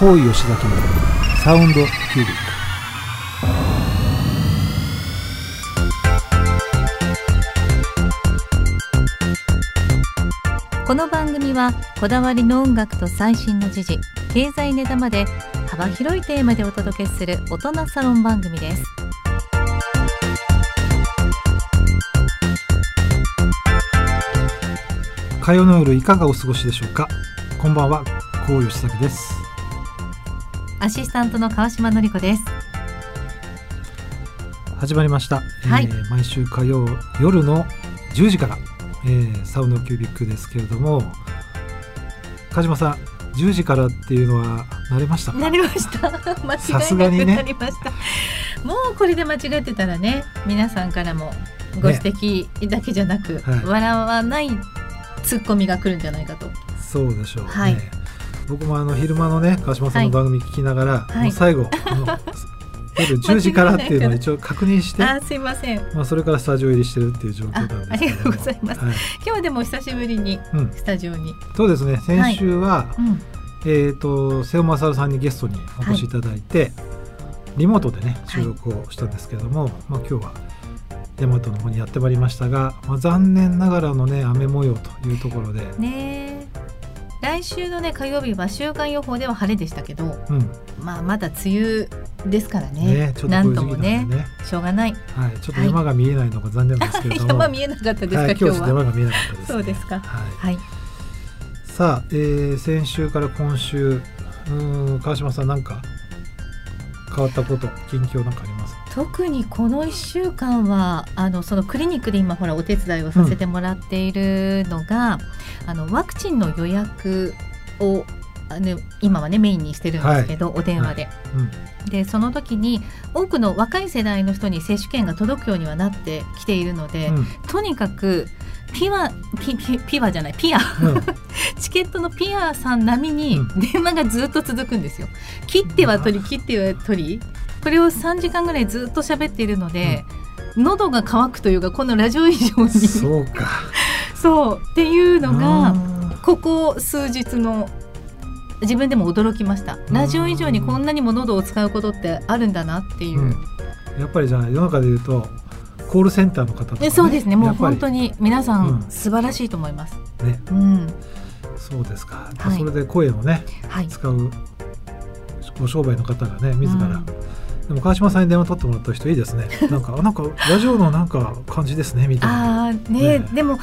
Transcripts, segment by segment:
高井吉崎のサウンドキュービック。この番組はこだわりの音楽と最新の時事経済ネタまで幅広いテーマでお届けする大人サロン番組です。火曜の夜いかがお過ごしでしょうか？こんばんは高井吉崎ですアシスタントの川島のり子です。始まりました、はい。えー毎週火曜夜の10時から、えーサウンドキュービックですけれども鹿島さん10時からっていうのは慣れましたか？なりました。間違さすいなくがにね。なりました、もうこれで間違ってたらね皆さんからもご指摘だけじゃなく、はい。笑わないツッコミが来るんじゃないかと。そうでしょうね、はい僕もあの昼間のね川島さんの番組聞きながら、はい。もう最後あの夜 10時からっていうのを一応確認して あすいません。まあ、それからスタジオ入りしてるっていう状況なんですけど。もあありがとうございます。はい。今日はでも久しぶりにうん、スタジオに、そうですね。先週は、うん、えっ、と瀬尾勝さんにゲストにお越しいただいて、リモートでね収録をしたんですけれども、まあ、今日は大和の方にやってまいりましたが、まあ、残念ながらのね雨模様というところで、ねえ来週のね火曜日は週間予報では晴れでしたけどうん。まあまだ梅雨ですからね。ね、ちょっとなんともねでね。しょうがない。はい、ちょっと山が見えないのが残念ですけれども、山見えなかったですか、はい、今日は。山が見えなかったです、ね、そうですか。はい、はい。さあ、えー先週から今週うーん川島さんなんか変わったこと近況なんかあります特にこの1週間はあのそのクリニックで今ほらお手伝いをさせてもらっているのが、あのワクチンの予約をあの今はねメインにしてるんですけど、お電話で。うん。でその時に多くの若い世代の人に接種券が届くようにはなってきているので、うん。とにかくピワピピピワじゃないピア。うん。チケットのピアさん並みにうん。電話がずっと続くんですよ。切っては取り切っては取りこれを3時間ぐらいずっと喋っているので、喉が渇くというかこのラジオ以上に。そうか。そう。っていうのがあここ数日の自分でも驚きました。ラジオ以上にこんなにも喉を使うことってあるんだなっていう、ーうん。やっぱりじゃあ世の中で言うとコールセンターの方とか、ね、でそうですね。もう本当に皆さうんん。素晴らしいと思います、ね。うん。そうですか、はい。それで声をねはい。使うご商売の方がね自ら、うんでも川島さんに電話取ってもらった人いいですね。なんかあなんかラジオのなんか感じですねみたいな。あーねねでもう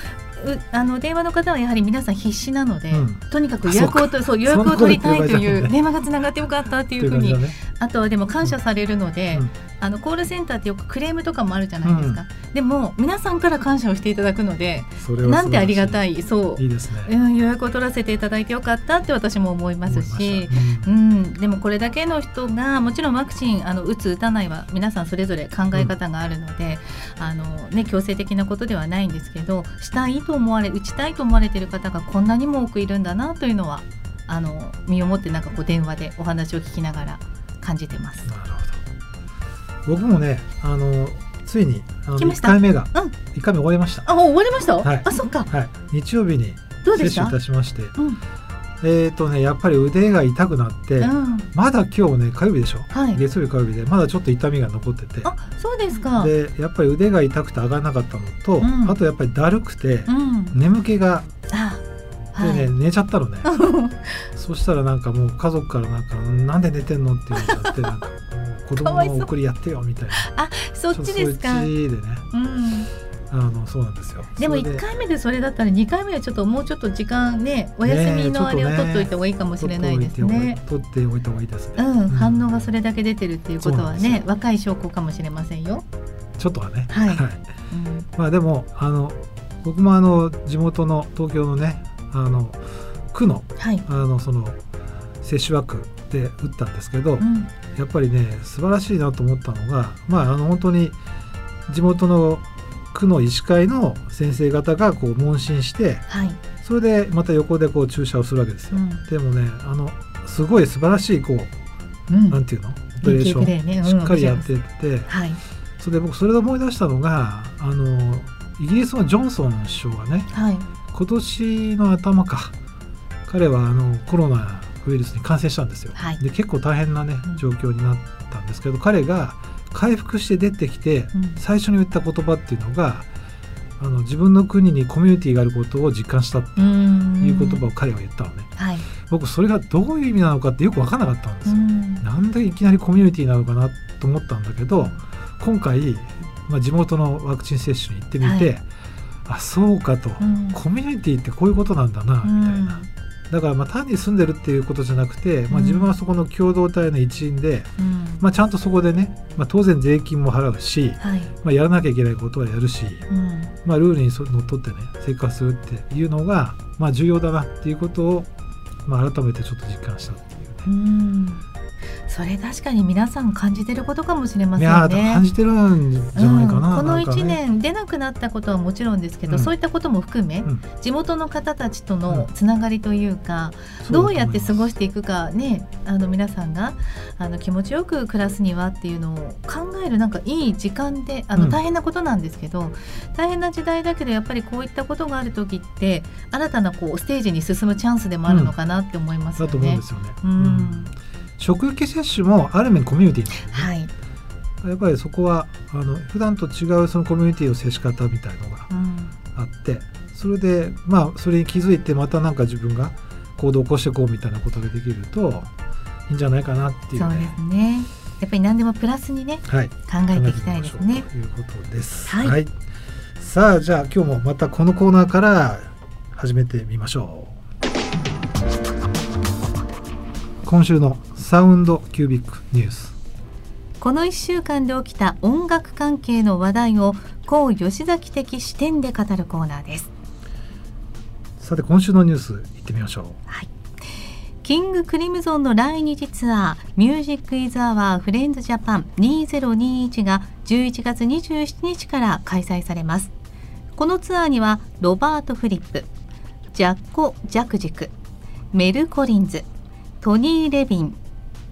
あの電話の方はやはり皆さん必死なので、うん。とにかく予約をとそう予約を取りたいという電話がつながってよかったっていうふうにっていう感じあとはでも感謝されるので、うん。あのコールセンターってよくクレームとかもあるじゃないですか、でも皆さんから感謝をしていただくのでなんてありがたいいそう。いいですね。うん、予約を取らせていただいてよかったって私も思いますしううん。ん、でもこれだけの人がもちろんワクチンあの打つ打たないは皆さんそれぞれ考え方があるので、あのね、強制的なことではないんですけどしたいと思われ打ちたいと思われている方がこんなにも多くいるんだなというのはあの身をもってなんかこう電話でお話を聞きながら感じてます。なるほど。僕もねあのついにあの1来ました？回目が、うん。一回目終わりました。あ、終わりました？はい。あ、そっか。はい。日曜日に接種いたしまして。うん、えっ、とねやっぱり腕が痛くなって、うん、まだ今日ね火曜日でしょ？はい。月曜日火曜日でまだちょっと痛みが残っててあ、そうですか。でやっぱり腕が痛くて上がらなかったのと、うんあとやっぱりだるくてうん、眠気があ、でね、はい。寝ちゃったのね そしたらなんかもう家族からなんか「なんで寝てんの?」って言われちゃってなんかもう子供の送りやってよみたいなそっちですか。そっちでねうん。あのそうなんですよ。でもそれ1回目でそれだったら2回目はちょっともうちょっと時間ねお休みのあれを取っておいた方がいいかもしれないですね。取っておいた方がいいですね、うん、反応がそれだけ出てるっていうことはね若い証拠かもしれませんよ。ちょっとはね。はい。うん。まあでもあの僕もあの地元の東京のねあの区のはい。あのその接種枠で打ったんですけど、うん。やっぱりね素晴らしいなと思ったのがまああの本当に地元の区の医師会の先生方がこう問診してはい。それでまた横でこう注射をするわけですよ。うんでもねあのすごい素晴らしいこううんなんていうの？オペレーション、しっかりやってって、はい。それで僕それで思い出したのがあのイギリスのジョンソン首相がねはい。今年の頭か彼はあのコロナウイルスに感染したんですよ。はいで結構大変なねうん状況になったんですけど、彼が回復して出てきて、うん。最初に言った言葉っていうのがあの自分の国にコミュニティがあることを実感したってうん。いう言葉を彼は言ったのね。はい。僕それがどういう意味なのかってよく分からなかったんですよ。うん。なんでいきなりコミュニティなのかなと思ったんだけど今回、まあ、地元のワクチン接種に行ってみて、はい。あそうかと、うん。コミュニティってこういうことなんだなみたいな、だからまあ単に住んでるっていうことじゃなくて、まあ、うん自分はそこの共同体の一員で、うん。まあ、ちゃんとそこでね、まあ、当然税金も払うし、はい。まあ、やらなきゃいけないことはやるし、うん。まあ、ルールにそのっとってね生活するっていうのが、まあ、重要だなっていうことを、まあ、改めてちょっと実感したっていうね。うんそれ確かに皆さん感じてることかもしれまいせんね。感じてるんじゃないかな。うんこのなんかね1年出なくなったことはもちろんですけど、うんそういったことも含め、うん地元の方たちとのうんつながりというか、どうやって過ごしていくかねあの皆さんがあの気持ちよく暮らすにはっていうのを考えるなんかいい時間であうんの大変なことなんですけど、大変な時代だけどやっぱりこういったことがある時って新たなこうステージに進むチャンスでもあるのかなって思いますよだと思うんねで。すよね。ううんん職域接種もある面コミュニティなんでねはい、やっぱりそこはあの普段と違うそのコミュニティの接し方みたいのがうんあってそれでまあそれに気づいてまたなんか自分が行動を起こしていこうみたいなことができるといいんじゃないかなっていうそうでね。すね。やっぱり何でもプラスにねはい、考えていきたいですね。ということです。はいさあじゃあ今日もまたこのコーナーから始めてみましょう。今週のサウンドキュービックニュース。この1週間で起きた音楽関係の話題を高吉崎的視点で語るコーナーです。さて今週のニュース行ってみましょう。はい。キングクリムゾンの来日ツアーミュージックイズアワーフレンズジャパン2021が11月27日から開催されます。このツアーにはロバート・フリップ、ジャッコ・ジャクジク、メル・コリンズ、トニー・レビン、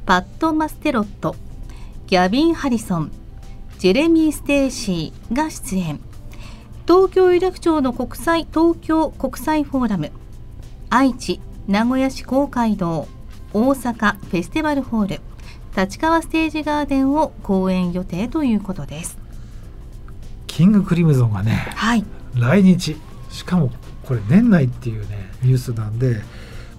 パット・マステロット、ギャビン・ハリソン、ジェレミー・ステーシーが出演。東京有楽町の国際東京国際フォーラム、愛知、名古屋市公会堂、大阪フェスティバルホール、立川ステージガーデンを公演予定ということです。キングクリムゾンがねはい。来日しかもこれ年内っていうねニュースなんで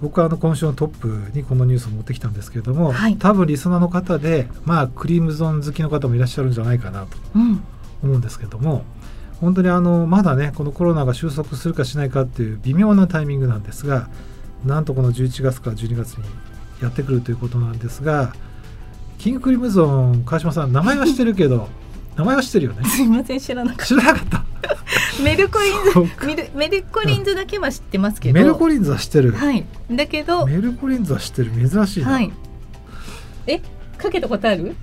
僕はあの今週のトップにこのニュースを持ってきたんですけれども、はい多分リスナーの方でまあクリムゾン好きの方もいらっしゃるんじゃないかなとうん。思うんですけども本当にあのまだねこのコロナが収束するかしないかっていう微妙なタイミングなんですがなんとこの11月から12月にやってくるということなんですがキングクリムゾン川島さん名前は知ってるけど名前は知ってるよねすいません知らなかっ知らなかったた。メルコリンズメルメルコリンズだけは知ってますけど。メルコリンズは知ってる、はい。だけどメルコリンズは知ってる珍しいな、はい。えかけたことある？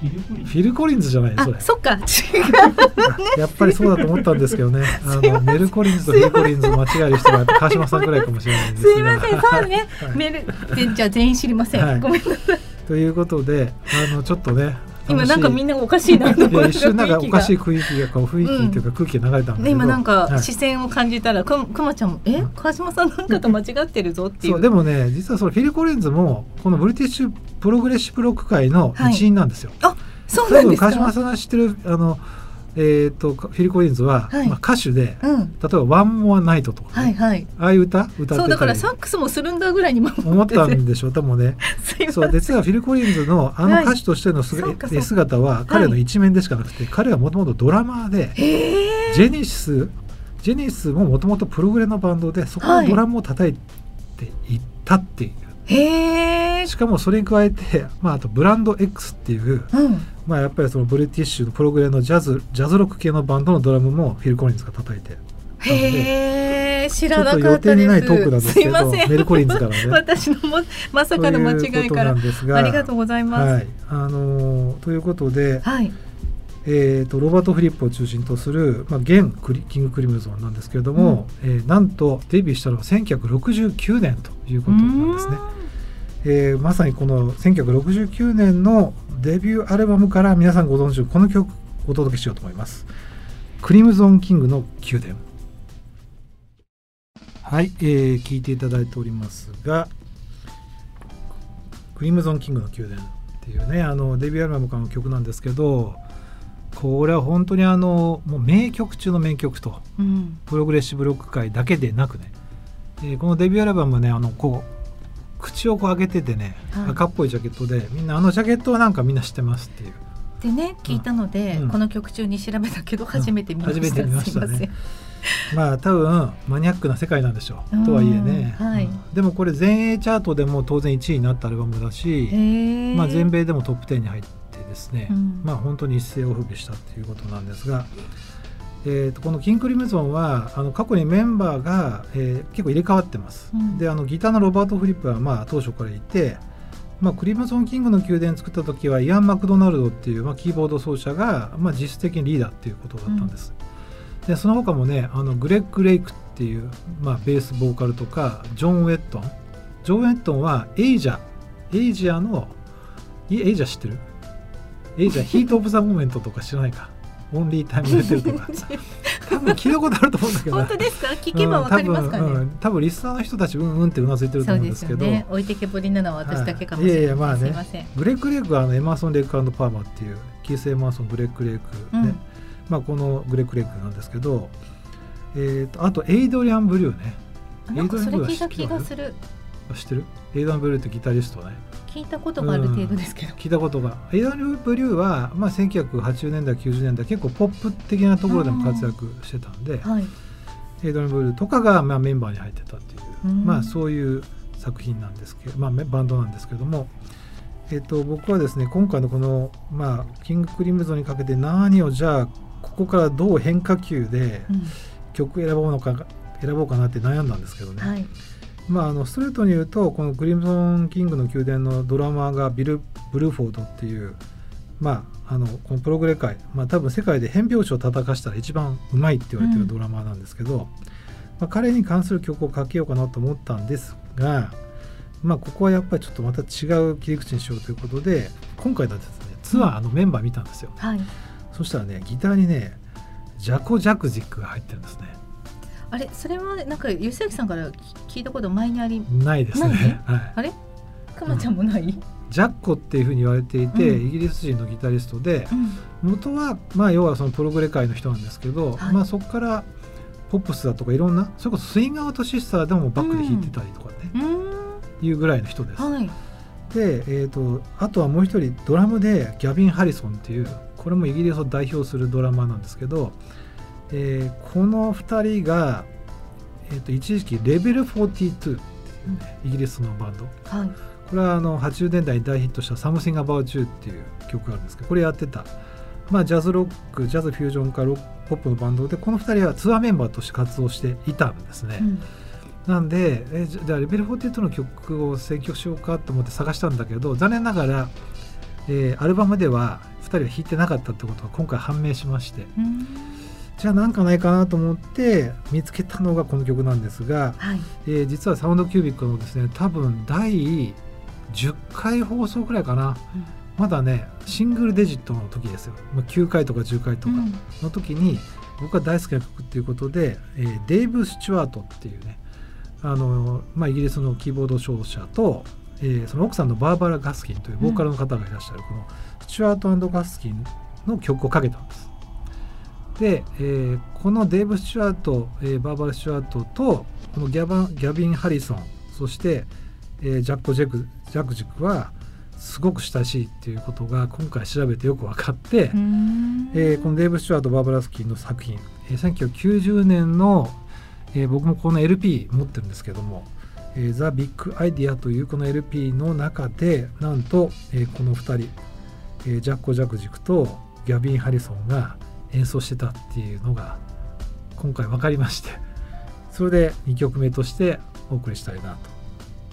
フィル・コリンズじゃないあそれそっか違う。やっぱりそうだと思ったんですけどね あのメルコリンズとフィル・コリンズ間違える人が川島さんくらいかもしれないんですがすいませんそうね。はいメルでじゃあ全員知りません。はいごめんなさい。ということであのちょっとね今なんかみんななおかしいなと思って一瞬なんかおかしいい。雰囲気がこう雰囲気というか空気が流れたんだけど、ね今なんかはい視線を感じたらくくまちゃんもえ？川島さんなんかと間違ってるぞっていう。そうでもね実はそのフィル・コリンズもこのブリティッシュプログレッシブロック界の一員なんですよ。あそうなんですか？川島さんが知ってるあのえっ、とフィル・コリンズは、はい。まあ、歌手でうん。例えば「 One More Night とか、ね。はいはい。ああいう歌歌ってそうだからサックスもするんだぐらいにも思ったんでしょう。多分ね。そう実はフィル・コリンズのあの歌手としてのすがそうかそうか。姿は彼の一面でしかなくて、彼はもともとドラマーで。ジェニスジェニスももともとプログレのバンドでそこはい。のドラムを叩いていったっていう、へえ。しかもそれに加えて、まあ、あとブランド X っていう、うん。まあ、やっぱりそのブリティッシュのプログレのジャズジャズロック系のバンドのドラムもフィル・コリンズが叩いてへえ。知らなかったです。ないトークなんですけどすいません。メル・コリンズからね 私のもまさかの間違いからとうことなんですがありがとうございます。はいあのーということで、はい。えー、とロバート・フリップを中心とする、まあ、現クリキング・クリムゾンなんですけれども、えーなんとデビューしたのは1969年ということなんですね。えーまさにこの1969年のデビューアルバムから皆さんご存知のこの曲お届けしようと思います。クリムゾン・キングの宮殿。はい、えー、聞いていただいておりますが、クリムゾン・キングの宮殿」っていうねあのデビューアルバムからの曲なんですけどこれは本当にあのもう名曲中の名曲と、うん、プログレッシブロック界だけでなくね、えー、このデビューアルバムはねあのこう口をこう上げててね、はい、赤っぽいジャケットでみんなあのジャケットはなんかみんな知ってますっていう。でね聞いたので、うん、この曲中に調べたけど初めて見ました、うん、初めて見ましたね。まあ多分マニアックな世界なんでしょうとはいえね、はい、でもこれ全英チャートでも当然1位になったアルバムだし、まあ、全米でもトップ10に入ってですね、うん、まあ本当に一世を風靡したっていうことなんですが、えー、とこのキング・クリムゾンはあの過去にメンバーが、えー、結構入れ替わってます。うん、であのギターのロバート・フリップはまあ当初からいてまあ、クリムゾン・キングの宮殿作った時はイアン・マクドナルドっていう、まあ、キーボード奏者が、まあ、実質的にリーダーっていうことだったんです。うん、でその他もねあのグレッグ・レイクっていう、まあ、ベースボーカルとかジョン・ウェットン。ジョン・ウェットンはエイジアエイジアのエイジア知ってる？エイジア Heat of the Moment とか知らないか？ Only Time Will Tell とか多分聞いたことあると思うんだけど。本当ですか？聞けばわかりますかね、うん、多分、うん、多分リスナーの人たちうんうんってうなずいてると思うんですけど、ね、置いてけぼりなのは私だけかもしれない、はい、いやいやまあね。グレッグ・レイクはあのエマーソン・レイクパーマっていうキース・エマーソン・グレッグ・レイクね、うん、まあこのグレッグ・レイクなんですけど。えーと、あとエイドリアン・ブリューね。なんかそれ聞いた気がする知ってる？エイドン・ブリューってギタリストね。聞いたことがある程度ですけど、うん、聞いたことが。エイドン・ブリューは、まあ、1980年代90年代結構ポップ的なところでも活躍してたんで、はい、エイドン・ブリューとかが、まあ、メンバーに入ってたっていう、うん、まあそういう作品なんですけど、まあ、バンドなんですけども。えーと、僕はですね今回のこの、まあ、キング・クリムゾンにかけて何をじゃあここからどう変化球で曲選ぼうのか、選ぼうかなって悩んだんですけどね、はい、まあ、あのストレートに言うとこのクリムゾン・キングの宮殿のドラマーがビル・ブルーフォードっていう、まあ、あのこのプログレ界、まあ、多分世界で変拍子を叩かしたら一番うまいって言われてるドラマーなんですけど、うん、まあ、彼に関する曲をかけようかなと思ったんですが、まあ、ここはやっぱりちょっとまた違う切り口にしようということで今回のですねツアーのメンバー見たんですよ、うんはい、そしたらねギターにねジャコ・ジャクジックが入ってるんですねあれそれはなんか吉崎さんから聞いたこと前にありないですね、はい、あれ？くまちゃんもない、うん、ジャッコっていうふうに言われていて、うん、イギリス人のギタリストで、うん、元はまあ要はそのプログレ界の人なんですけど、はい、まあそこからポップスだとかいろんなそれこそスイングアウトシスターでもバックで弾いてたりとかね、いうぐらいの人です。はい、で、えーと、あとはもう一人ドラムでギャビン・ハリソンっていうこれもイギリスを代表するドラマーなんですけど、えー、この2人が、えーと、一時期レベル42っていうね、イギリスのバンド、はい、これはあの80年代に大ヒットした「Something About You」っていう曲があるんですけどこれやってた、まあ、ジャズロックジャズフュージョンかロックポップのバンドでこの2人はツアーメンバーとして活動していたんですね。うん。なんでえじゃあレベル42の曲を選曲しようかと思って探したんだけど残念ながら、えー、アルバムでは2人は弾いてなかったってことが今回判明しまして、じゃあ何かないかなと思って見つけたのがこの曲なんですが、はい、えー、実はサウンドキュービックのですね多分第10回放送くらいかな、うん、まだねシングルデジットの時ですよ、まあ、9回とか10回とかの時に、僕が大好きな曲っていうことで、えー、デイブ・スチュワートっていうねあの、まあ、イギリスのキーボード奏者と、えー、その奥さんのバーバラ・ガスキンというボーカルの方がいらっしゃる、このスチュワートガスキンの曲をかけたんです。で、えー、このデーブ・スチュワート、えー、バーバラ・スチュワートとこのギャバギャビン・ハリソンそして、えー、ジャッコ・ジェクジャクジクはすごく親しいっていうことが今回調べてよく分かって、えー、このデーブ・スチュワート・バーバラ・スキンの作品、えー、1990年のえー、僕もこの LP 持ってるんですけども「えー、ザ・ビッグ・アイディア」というこの LP の中でなんと、えー、この2人、えー、ジャッコ・ジャクジクとギャビン・ハリソンが演奏してたっていうのが今回分かりましてそれで2曲目としてお送りしたいな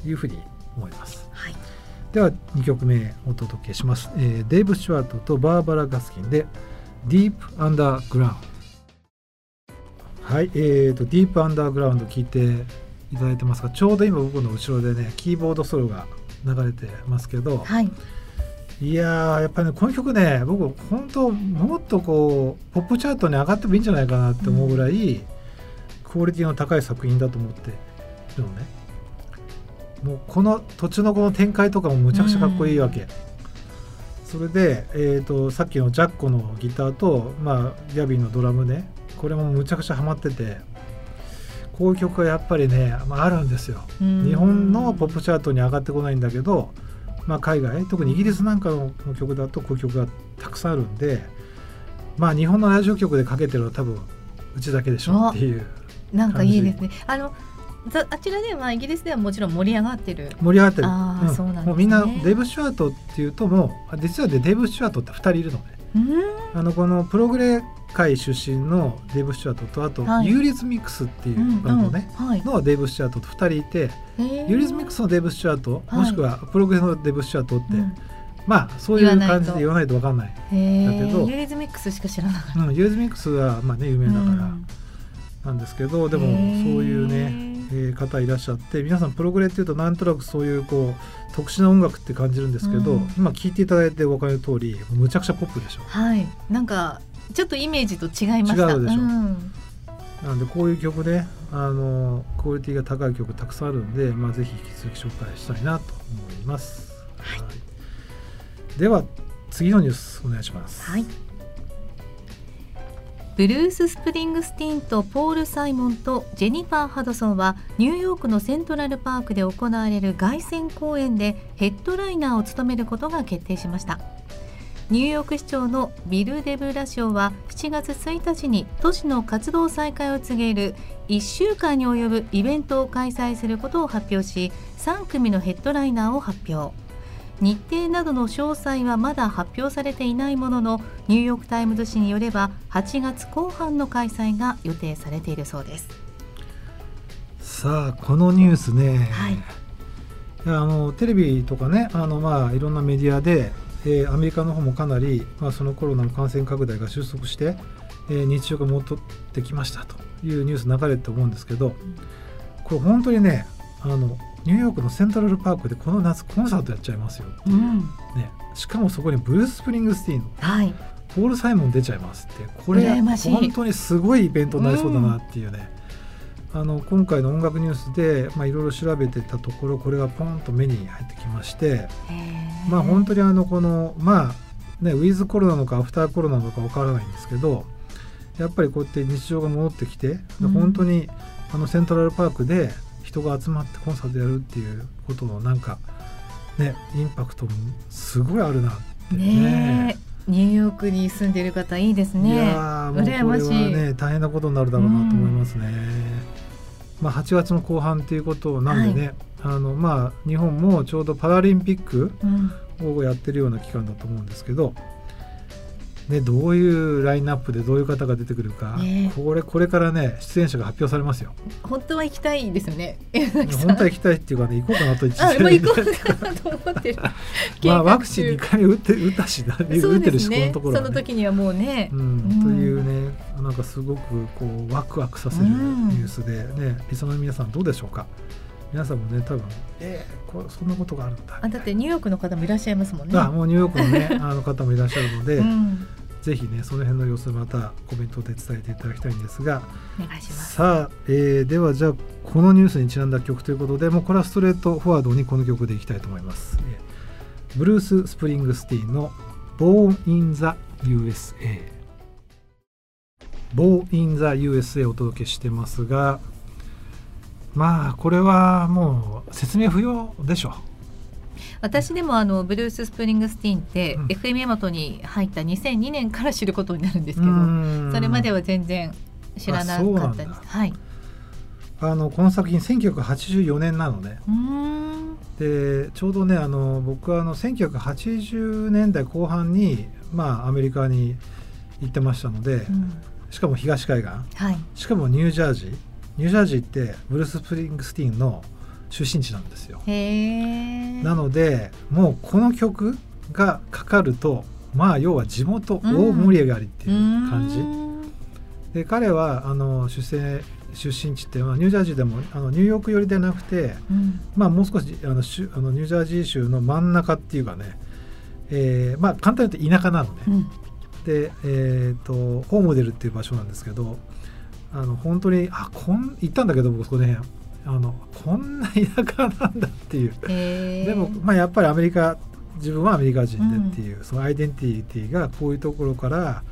というふうに思います。はい、では2曲目お届けします、えー、デイブ・シュワートとバーバラ・ガスキンで「Deep Underground」はい、えーと、ディープアンダーグラウンド聞いていただいてますがちょうど今僕の後ろでねキーボードソロが流れてますけど、はい、いややっぱりねこの曲ね僕本当もっとこうポップチャートに上がってもいいんじゃないかなって思うぐらい、うん、クオリティの高い作品だと思ってるのね。もうこの途中のこの展開とかもむちゃくちゃかっこいいわけ、それで、えーと、さっきのジャッコのギターと、まあ、ギャビンのドラムねこれもむちゃくちゃハマっててこういう曲がやっぱりね、まあ、あるんですよ。日本のポップチャートに上がってこないんだけど、まあ、海外特にイギリスなんかの曲だとこういう曲がたくさんあるんで、まあ、日本のラジオ局でかけてるのは多分うちだけでしょっていうなんかいいですね。あのあちらではイギリスではもちろん盛り上がってる。盛り上がってる。あ、うん、そうなん、ね、もうみんなデーブ・シュワートっていうともう実はでデーブ・シュワートって2人いるのね。あのこのプログレ界出身のデーブ・シュワートとあと、はい、ユーリズミックスっていうバンドね、うん。うんはい、のデーブ・シュワートと2人いてユーリズミックスのデーブ・スチュワート、もしくはプログレのデーブ・スチュワートって、うん。まあそういう感じで言わないと分かんない。だけどユーリズミックスしか知らなかった、うん、ユーリズミックスはまあね有名だから、なんですけどでもそういうねえー、方いらっしゃって皆さんプログレっていうとなんとなくそういうこう特殊な音楽って感じるんですけど、うん、今聴いていただいてお分かりの通りむちゃくちゃポップでしょ。はい。なんかちょっとイメージと違いました。違うでしょ、うん、なんでこういう曲ねあのクオリティが高い曲たくさんあるんで、まあ、ぜひ引き続き紹介したいなと思います、はい、はい、では次のニュースお願いします。はい。ブルース・スプリングスティーンとポール・サイモンとジェニファー・ハドソンはニューヨークのセントラルパークで行われる凱旋公演でヘッドライナーを務めることが決定しましたニューヨーク市長のビル・デブラシオは7月1日に都市の活動再開を告げる1週間に及ぶイベントを開催することを発表し3組のヘッドライナーを発表。日程などの詳細はまだ発表されていないもののニューヨーク・タイムズ紙によれば8月後半の開催が予定されているそうです。さあこのニュースね、はい、あのテレビとかねあの、まあ、いろんなメディアで、えー、アメリカの方もかなり、まあ、そのコロナの感染拡大が収束して、えー、日常が戻ってきましたというニュース流れると思うんですけど、これ本当にねあのニューヨークのセントラルパークでこの夏コンサートやっちゃいますよ、うん、ね、しかもそこにブルース・スプリングスティーン、はい、ポール・サイモン出ちゃいますって。これ本当にすごいイベントになりそうだなっていうね、うん、あの今回の音楽ニュースでいろいろ調べてたところこれがポンと目に入ってきましてまあ本当にあのこのまあねウィズコロナのかアフターコロナのかわからないんですけどやっぱりこうやって日常が戻ってきて、うん、本当にあのセントラルパークで人が集まってコンサートやるっていうことのなんかねインパクトもすごいあるなってね。ねニューヨークに住んでる方いいですね。いやもうこれはね大変なことになるだろうなと思いますね。まあ8月の後半っていうことなんでね、はい、あのまあ日本もちょうどパラリンピックをやってるような期間だと思うんですけど、ね、どういうラインナップでどういう方が出てくるか、ね、これこれからね出演者が発表されますよ。本当は行きたいですよね本当は行きたいっていうかね行こうかなと一時行こうかなと思ってる。まあワクチン2回打って打ったし打ってるしこのところ、ね、その時にはもうね、うん、というねなんかすごくこうワクワクさせるニュースでね、リスナーの皆さんどうでしょうか。皆さんもね多分えー、こそんなことがあるんだ。あだってニューヨークの方もいらっしゃいますもんね。あもうニューヨークのねあの方もいらっしゃるので、うん、ぜひねその辺の様子またコメントで伝えていただきたいんですが。お願いします。さあ、えー、ではじゃあこのニュースにちなんだ曲ということでもうこれは straightforward にこの曲でいきたいと思います、えー、ブルース・スプリングスティーンの「Born in the USA」「Born in the USA」をお届けしてますがまあこれはもう説明不要でしょう私でもあのブルース・スプリングスティーンって、うん、FM ヤマトに入った2002年から知ることになるんですけどそれまでは全然知らなかったです。はい。あのこの作品1984年なのね。でちょうどねあの僕はあの1980年代後半に、まあ、アメリカに行ってましたので、うん、しかも東海岸、はい、しかもニュージャージー。ニュージャージーってブルース・スプリングスティーンの出身地なんですよ。なのでもうこの曲がかかるとまあ要は地元大盛り上がりっていう感じ。うん、で彼はあの出生出身地ってニュージャージーでもあのニューヨーク寄りではなくて、うん、まあもう少しあのあのニュージャージー州の真ん中っていうかね、えー、まあ簡単に言うと田舎なのね。うん、で、えーと、とホーモデルっていう場所なんですけどあの本当にあこん行ったんだけど僕そこねあのこんな田舎なんだっていう。へー。でも、まあ、やっぱりアメリカ自分はアメリカ人でっていう、そのアイデンティティがこういうところから、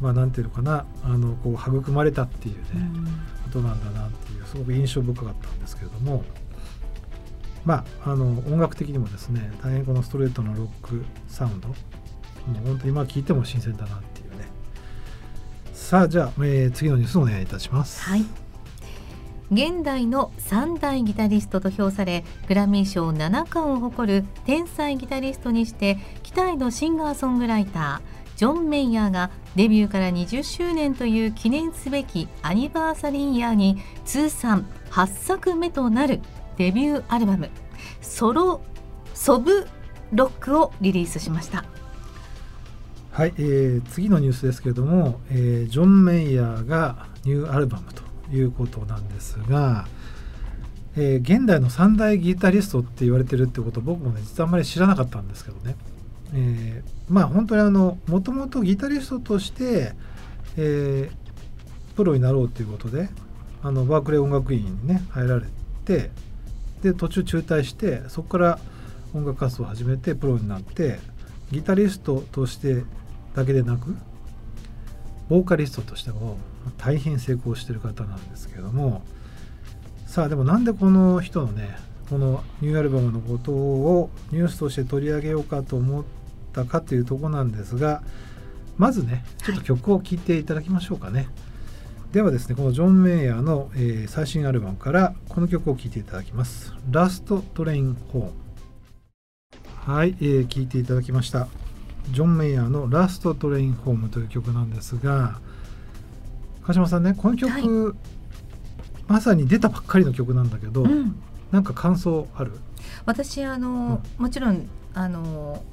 まあ、なんていうのかなあのこう育まれたっていうね、うん。ことなんだなっていうすごく印象深かったんですけれどもまああの音楽的にもですね大変このストレートのロックサウンドもう本当に今聴いても新鮮だなっていうね。さあじゃあ、えー次のニュースをお願いいたします。はい現代の三大ギタリストと評されグラミー賞7冠を誇る天才ギタリストにして期待のシンガーソングライタージョン・メイヤーがデビューから20周年という記念すべきアニバーサリーイヤーに通算8作目となるデビューアルバム「ソロソブロック」をリリースしました。はい、えー次のニュースですけれども、えージョン・メイヤーがニューアルバムということなんですが、えー現代の三大ギタリストって言われてるってこと僕もね実はあんまり知らなかったんですけどね、えーまあ本当にあのもともとギタリストとして、えープロになろうということであのバークレー音楽院にね入られてで途中中退してそこから音楽活動を始めてプロになってギタリストとしてだけでなくボーカリストとしても大変成功してる方なんですけれどもさあでもなんでこの人のねこのニューアルバムのことをニュースとして取り上げようかと思ったかというところなんですがまずねちょっと曲を聴いていただきましょうかね、ではですねこのジョン・メイヤーの、えー最新アルバムからこの曲を聴いていただきます「ラスト・トレイン・ホーム」はい、えー、聴いていただきました。ジョン・メイヤーの「ラスト・トレイン・ホーム」という曲なんですが鹿島さんねこの曲、はい。まさに出たばっかりの曲なんだけど、うん。なんか感想ある？私あの、もちろんあの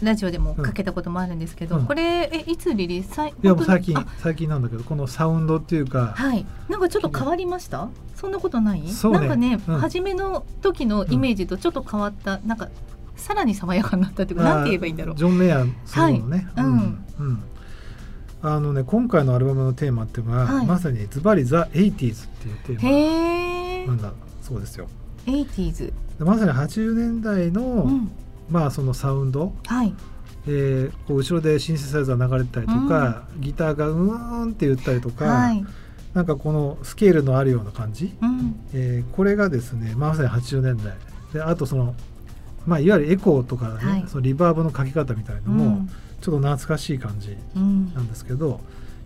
ラジオでもかけたこともあるんですけど、うん。これえいつリリース？さいいや最近最近なんだけどこのサウンドっていうか、あはい。なんかちょっと変わりました？そんなことない、ね。なんかね、うん。初めの時のイメージとちょっと変わった、なんかさらに爽やかになったっていうかなんて言えばいいんだろう。ジョン・メイヤーそのね、はい。うん。うんあのね今回のアルバムのテーマっていうのは、はい。まさにズバリザ・ 80s っていうテーマ。なんだそうですよ。80s でまさに80年代の、うん。まあそのサウンド、はい。えーこう後ろでシンセサイザー流れてたりとか、ギターがうーんって言ったりとか、はい。なんかこのスケールのあるような感じ、うん。えーこれがですねまさに80年代。であとその、まあ、いわゆるエコーとかね、はい。そのリバーブのかけ方みたいのもうんちょっと懐かしい感じうん。なんですけど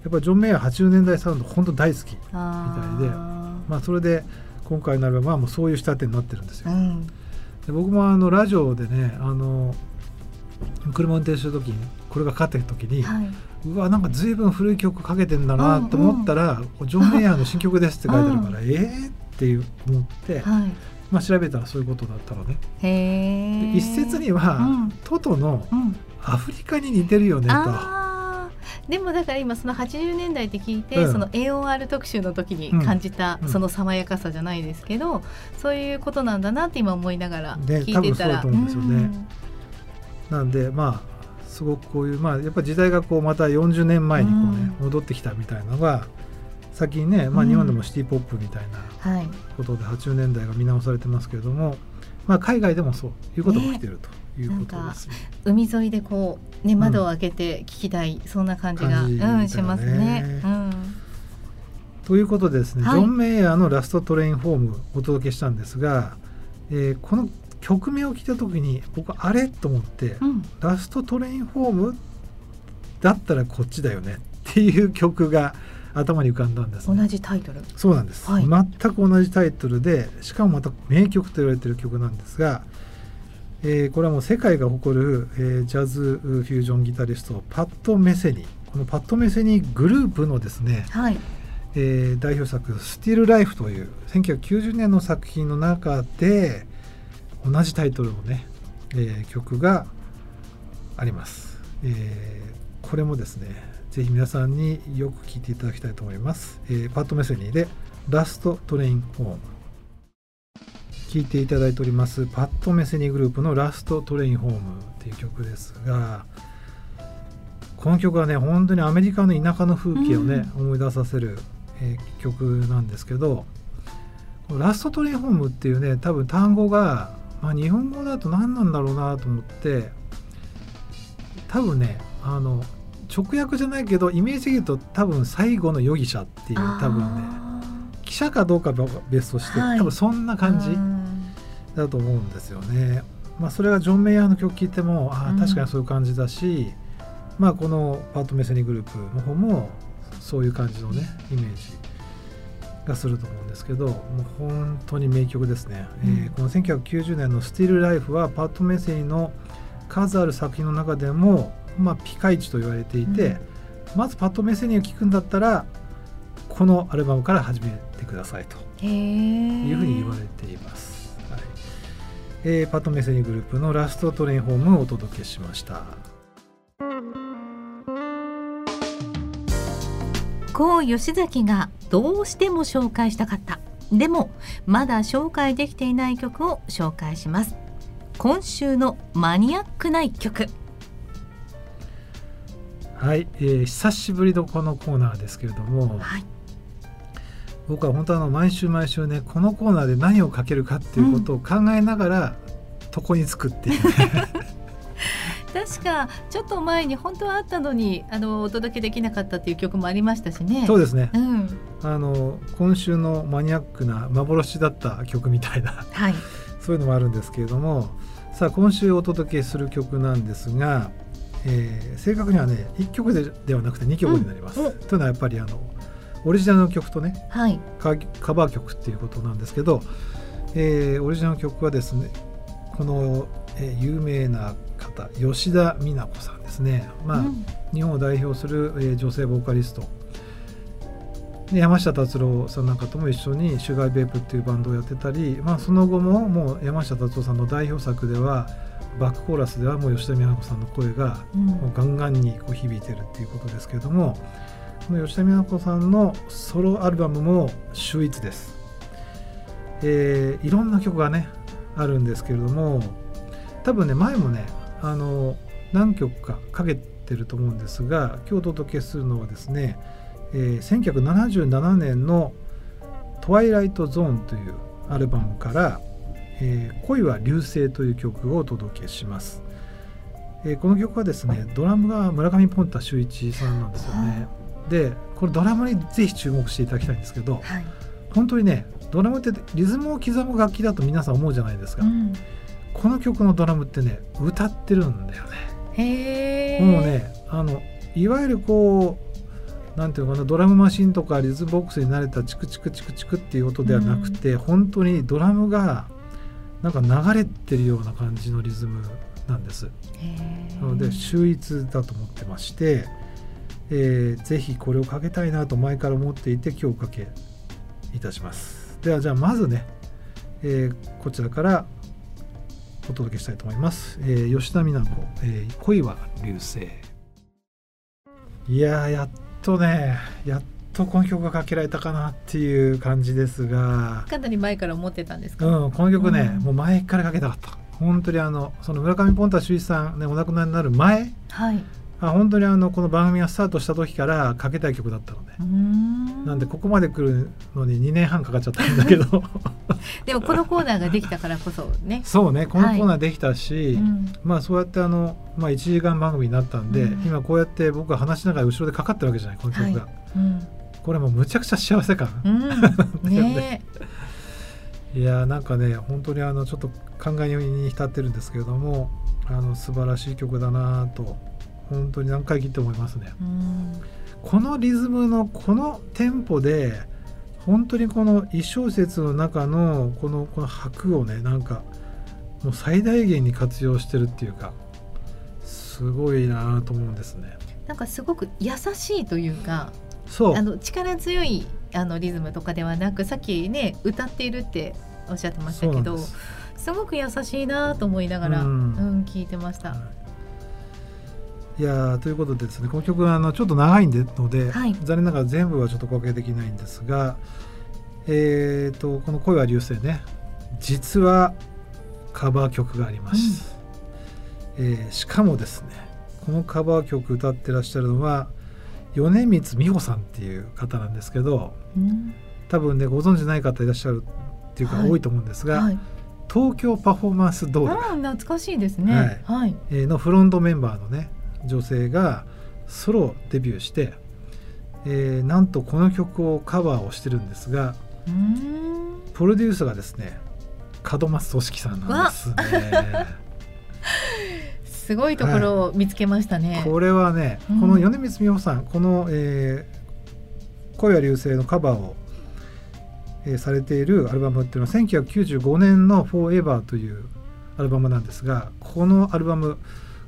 やっぱりジョン・メイヤー80年代サウンド本当大好き、あみたいでまあ、それで今回のアルバムはもうそういう仕立てになってるんですよ。うん。で僕もあのラジオでねあの車運転してる時にこれがかかってる時に、はい。うわなんか随分古い曲かけてんだなと思ったら、ジョン・メイヤーの新曲ですって書いてあるから、えーって思って、はい。まあ、調べたらそういうことだったのね。一説には、うん。トトのうんアフリカに似てるよねと。でもだから今その80年代って聞いて、うん。その AOR 特集の時に感じたうん。その爽やかさじゃないですけど、そういうことなんだなって今思いながらね聞いてたら、多分そうだと思うんですよね。なんでまあすごくこういうまあやっぱ時代がこうまた40年前にこうね、うん。戻ってきたみたいなのが先にね、まあ、うん。日本でもシティ・ポップみたいなはい。ことで80年代が見直されてますけれども、まあ、海外でもそういうことが起きてるということですね。海沿いでこうね窓を開けて聞きたい、そんな感じが、ね。うん、しますね。うん。ということでですね、はい。ジョン・メイヤーの「ラスト・トレイン・ホーム」お届けしたんですが、えーこの曲名を聞いた時に僕あれと思って、うん。ラスト・トレイン・ホームだったらこっちだよねっていう曲が頭に浮かんだんです、同ね、じタイトル。そうなんです、はい。全く同じタイトルでしかもまた名曲と言われている曲なんですが、えーこれはもう世界が誇る、えージャズフュージョンギタリストパッド・メセニ。このパッド・メセニグループのですね、はい。えー代表作「スティール・ライフ」という1990年の作品の中で同じタイトルのね、えー曲があります、えーこれもですねぜひ皆さんによく聴いていただきたいと思います、えーパッド・メセニーで「ラスト・トレイン・ホーム」聴いていただいておりますパッド・メセニーグループの「ラスト・トレイン・ホーム」っていう曲ですがこの曲はね本当にアメリカの田舎の風景をね、思い出させる、えー曲なんですけどラストトレインホームっていうね多分単語が、まあ、日本語だと何なんだろうなと思って多分ねあの直訳じゃないけどイメージで言うと多分最後の容疑者っていう多分ね記者かどうかは別として、はい、多分そんな感じだと思うんですよね。まあ、それがジョン・メイヤーの曲聴いてもあ確かにそういう感じだし、うん、まあ、このパートメセニグループの方もそういう感じのねイメージがすると思うんですけどもう本当に名曲ですね、うん、えー、この1990年の「スティール・ライフ」はパートメセニの数ある作品の中でも、まあ、ピカイチと言われていて、うん、まずパットメセニを聴くんだったらこのアルバムから始めてくださいというふうに言われています。えー、パットメセニグループのラストトレインホームをお届けしました。郷吉崎がどうしても紹介したかった。でもまだ紹介できていない曲を紹介します。今週のマニアックな一曲。はい、えー、久しぶりのこのコーナーですけれども、はい、僕は本当あの毎週毎週ねこのコーナーで何をかけるかっていうことを考えながら、床につくっていう、ね、確かちょっと前に本当はあったのにあのお届けできなかったっていう曲もありましたしね。そうですね。うん、あの今週のマニアックな幻だった曲みたいな、はい、そういうのもあるんですけれども、さあ今週お届けする曲なんですが、えー、正確にはね1曲でではなくて2曲になります。うん、というのはやっぱりあのオリジナルの曲とね、はい、カバー曲っていうことなんですけど、えー、オリジナルの曲はですねこの、えー、有名な方吉田美奈子さんですね、まあ、うん、日本を代表する、えー、女性ボーカリスト。で山下達郎さんなんかとも一緒にシュガーベープっていうバンドをやってたり、まあ、その後ももう山下達郎さんの代表作ではバックコーラスではもう吉田美奈子さんの声がもうガンガンにこう響いてるっていうことですけれども、この吉田美奈子さんのソロアルバムも秀逸です。えー、いろんな曲がねあるんですけれども多分ね前もねあの何曲かかけてると思うんですが今日お届けするのはですね、えー、1977年の「トワイライトゾーン」というアルバムから「えー、恋は流星」という曲をお届けします。えー、この曲はですねドラムが村上ポンタ秀一さんなんですよね。でこれドラムにぜひ注目していただきたいんですけど、はい、本当にねドラムってリズムを刻む楽器だと皆さん思うじゃないですか、うん、この曲のドラムってね歌ってるんだよね。もうねあのいわゆるこうなんていうのかなドラムマシンとかリズムボックスに慣れたチクチクチクチクっていう音ではなくて、うん、本当にドラムがなんか流れてるような感じのリズムなんです。なので秀逸だと思ってまして、えー、ぜひこれをかけたいなと前から思っていて今日おかけいたします。ではじゃあまずね、えー、こちらからお届けしたいと思います、えー、吉田美奈子、えー、恋は流星。いややっとねやっとこの曲がかけられたかなっていう感じですが。かなり前から思ってたんですか、うん、この曲ね、うん、もう前からかけたかった。本当にあのその村上ポンタ秀一さんねお亡くなりになる前、はい、あ本当にあのこの番組がスタートした時からかけたい曲だったので。なんでここまで来るのに2年半かかっちゃったんだけど。でもこのコーナーができたからこそね。そうねこのコーナーできたし、はいまあそうやってあの、まあ、1時間番組になったんで、うん、今こうやって僕が話しながら後ろでかかってるわけじゃないこの曲が、はい。うん、これもむちゃくちゃ幸せ感、うん。ねいやなんかね本当にあのちょっと考えに浸ってるんですけれどもあの素晴らしい曲だなと本当に何回聞いて思いますね。このリズムのこのテンポで本当にこの1小節の中のこのこの拍をねなんかもう最大限に活用してるっていうかすごいなと思うんですね。なんかすごく優しいというかそうあの力強いあのリズムとかではなくさっきね歌っているっておっしゃってましたけどすごく優しいなと思いながら、うん、うん、聞いてました。はいいやということでですねこの曲はあのちょっと長いんでので、はい、残念ながら全部はちょっとおかけできないんですが、えーと、この「恋は流星ね」実はカバー曲があります、うん、えー、しかもですねこのカバー曲歌ってらっしゃるのは米光美穂さんっていう方なんですけど、うん、多分ねご存じない方いらっしゃるっていうかはい。多いと思うんですが、はい、東京パフォーマンスドール、懐かしいですね。はい。えーのフロントメンバーのね女性がソロデビューして、えーなんとこの曲をカバーをしてるんですがうーん。プロデュースがですね門松組織さんなんですね。すごいところを見つけましたね。これはね、うんこの米光美穂さんこの、えー声は流星のカバーを、えーされているアルバムっていうのは1995年の「Forever」というアルバムなんですがこのアルバム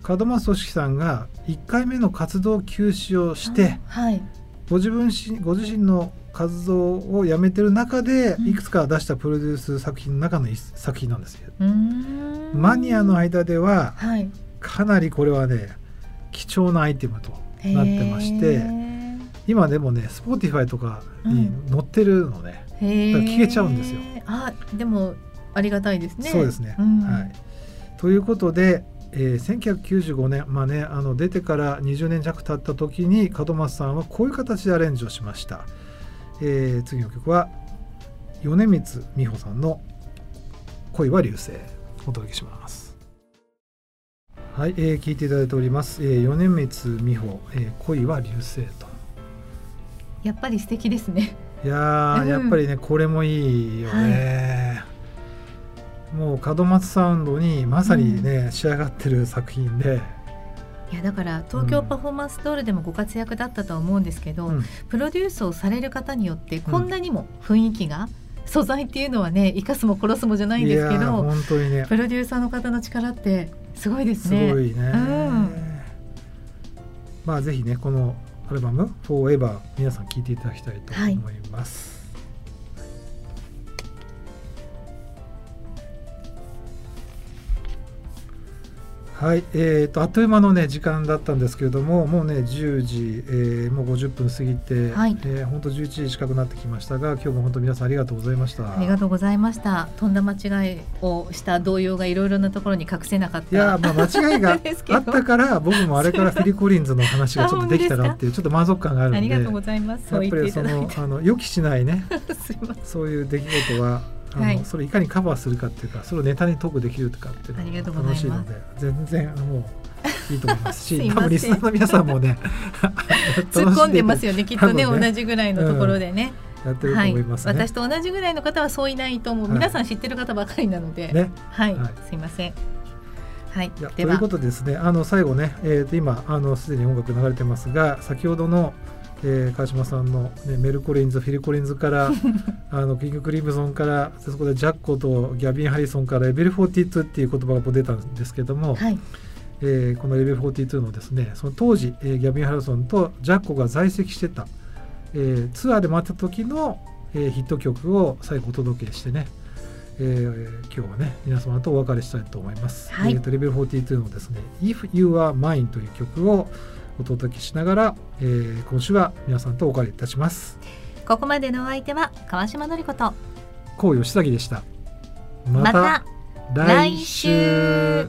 門松組織さんが1回目の活動休止をしてはい。ご自分しご自身の活動をやめてる中でうんいくつか出したプロデュース作品の中の一作品なんですよ。うーん。マニアの間でははい。かなりこれはね貴重なアイテムとなってまして今でもね Spotify とかに載ってるのね、へーだから聞けちゃうんですよあ、でもありがたいですね。そうですね、んはい。ということで、えー1995年まあねあの出てから20年弱経った時に門松さんはこういう形でアレンジをしました、えー次の曲は米光美穂さんの「恋は流星」お届けします。はい、えー聞いていただいております、えー米光美穂、えー恋は流星と。やっぱり素敵ですね。いやー、うん。やっぱりねこれもいいよね、もう門松サウンドにまさにね、仕上がってる作品で、いやだから東京パフォーマンスドールでもご活躍だったとは思うんですけど、うん。プロデュースをされる方によってこんなにも雰囲気が、素材っていうのはね生かすも殺すもじゃないんですけど本当にね。プロデューサーの方の力ってすごいですすね。ごいね、うん。まあぜひねこのアルバム「Forever」皆さん聴いていただきたいと思います、はい、えー、とあっという間のね時間だったんですけれどももうね10時、えーもう50分過ぎて、はいえー本当11時近くなってきましたが今日も本当皆さんありがとうございましたありがとうございました。とんだ間違いをした動揺がいろいろなところに隠せなかった。いやーまあ間違いが あったから僕もあれから フィリ・コリンズの話がちょっとできたなっていうちょっと満足感があるんでありがとうございます。やっぱりそのあの予期しないねて すいません。そういう出来事はあの、はい。それいかにカバーするかっていうかそれをネタにトークできるとかっていうのが楽しいので全然もういいと思いますし多分リスナーの皆さんもね 突っ込んでますよね。きっとねね同じぐらいのところでね。やってるとはい思いますね。私と同じぐらいの方はそういないと思う、はい。皆さん知ってる方ばかりなので、ね。はい、はい。すいません。はい。いや、ということでですねあの最後ね、えー、と今あのすでに音楽流れてますが先ほどの、えー川島さんの、ね、メル・コリンズフィル・コリンズから あのキング・クリムゾンからそこでジャッコとギャビン・ハリソンからレベル42っていう言葉が出たんですけども、はい、えーこのレベル42のですねその当時、えーギャビン・ハリソンとジャッコが在籍してた、えーツアーで回った時の、えーヒット曲を最後お届けしてね、えー今日はね皆様とお別れしたいと思います。はいえーとレベル42のですね「If You Are Mine」という曲をお届けしながら、えー今週は皆さんとお別れいたします。ここまでのお相手は川島のり子とこう吉崎でした。また来週